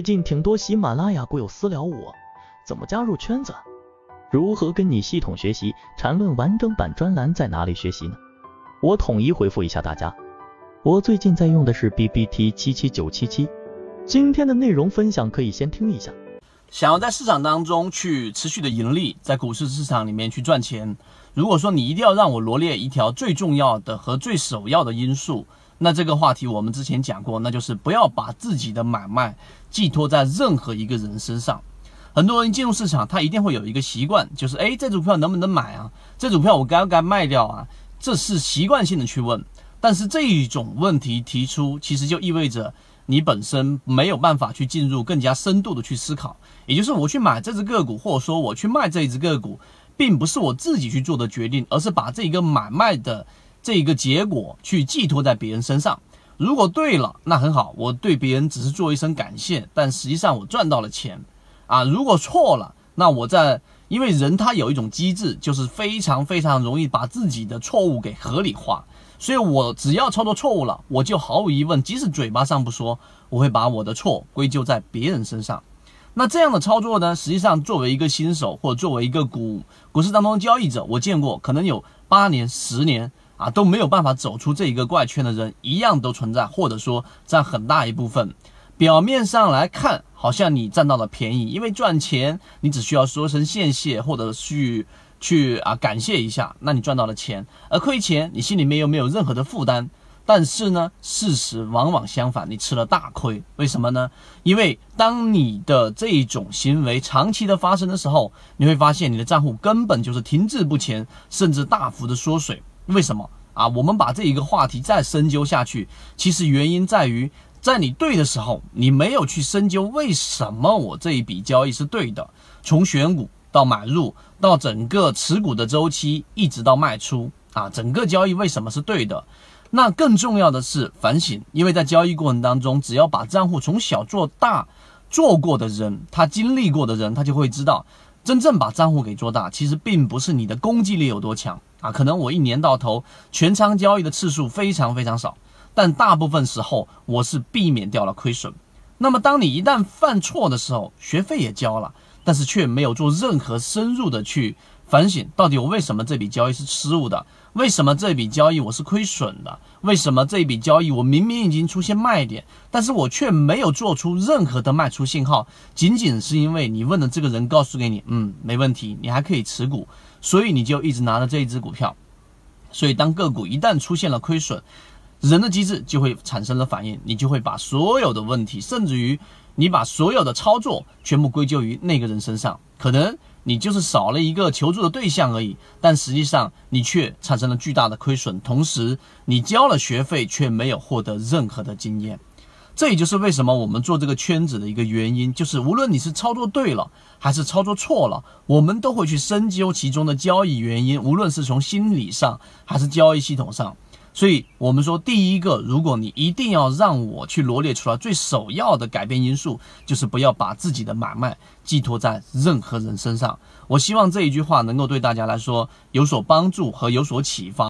最近挺多喜马拉雅股友私聊我，怎么加入圈子？如何跟你系统学习？缠论完整版专栏在哪里学习呢？我统一回复一下大家。我最近在用的是 B B T 七七九七七。今天的内容分享可以先听一下。想要在市场当中去持续的盈利，在股市市场里面去赚钱，如果说你一定要让我罗列一条最重要的和最首要的因素。那这个话题我们之前讲过，那就是不要把自己的买卖寄托在任何一个人身上。很多人进入市场，他一定会有一个习惯，就是哎，这组票能不能买啊？这组票我该不该卖掉啊？这是习惯性的去问。但是这一种问题提出，其实就意味着你本身没有办法去进入更加深度的去思考。也就是我去买这只个股，或者说我去卖这一只个股，并不是我自己去做的决定，而是把这一个买卖的。这个结果去寄托在别人身上，如果对了，那很好，我对别人只是做一声感谢，但实际上我赚到了钱啊。如果错了，那我在，因为人他有一种机制，就是非常非常容易把自己的错误给合理化，所以我只要操作错误了，我就毫无疑问，即使嘴巴上不说，我会把我的错归咎在别人身上。那这样的操作呢，实际上作为一个新手或者作为一个股股市当中的交易者，我见过可能有八年、十年。啊，都没有办法走出这一个怪圈的人，一样都存在，或者说占很大一部分。表面上来看，好像你占到了便宜，因为赚钱，你只需要说声谢谢，或者去去啊感谢一下，那你赚到了钱。而亏钱，你心里面又没有任何的负担。但是呢，事实往往相反，你吃了大亏。为什么呢？因为当你的这种行为长期的发生的时候，你会发现你的账户根本就是停滞不前，甚至大幅的缩水。为什么啊？我们把这一个话题再深究下去，其实原因在于，在你对的时候，你没有去深究为什么我这一笔交易是对的。从选股到买入，到整个持股的周期，一直到卖出啊，整个交易为什么是对的？那更重要的是反省，因为在交易过程当中，只要把账户从小做大，做过的人，他经历过的人，他就会知道，真正把账户给做大，其实并不是你的攻击力有多强。啊，可能我一年到头全仓交易的次数非常非常少，但大部分时候我是避免掉了亏损。那么，当你一旦犯错的时候，学费也交了，但是却没有做任何深入的去反省，到底我为什么这笔交易是失误的？为什么这笔交易我是亏损的？为什么这笔交易我明明已经出现卖点，但是我却没有做出任何的卖出信号？仅仅是因为你问的这个人告诉给你，嗯，没问题，你还可以持股。所以你就一直拿着这一只股票，所以当个股一旦出现了亏损，人的机制就会产生了反应，你就会把所有的问题，甚至于你把所有的操作全部归咎于那个人身上，可能你就是少了一个求助的对象而已，但实际上你却产生了巨大的亏损，同时你交了学费却没有获得任何的经验。这也就是为什么我们做这个圈子的一个原因，就是无论你是操作对了还是操作错了，我们都会去深究其中的交易原因，无论是从心理上还是交易系统上。所以，我们说第一个，如果你一定要让我去罗列出来最首要的改变因素，就是不要把自己的买卖寄托在任何人身上。我希望这一句话能够对大家来说有所帮助和有所启发。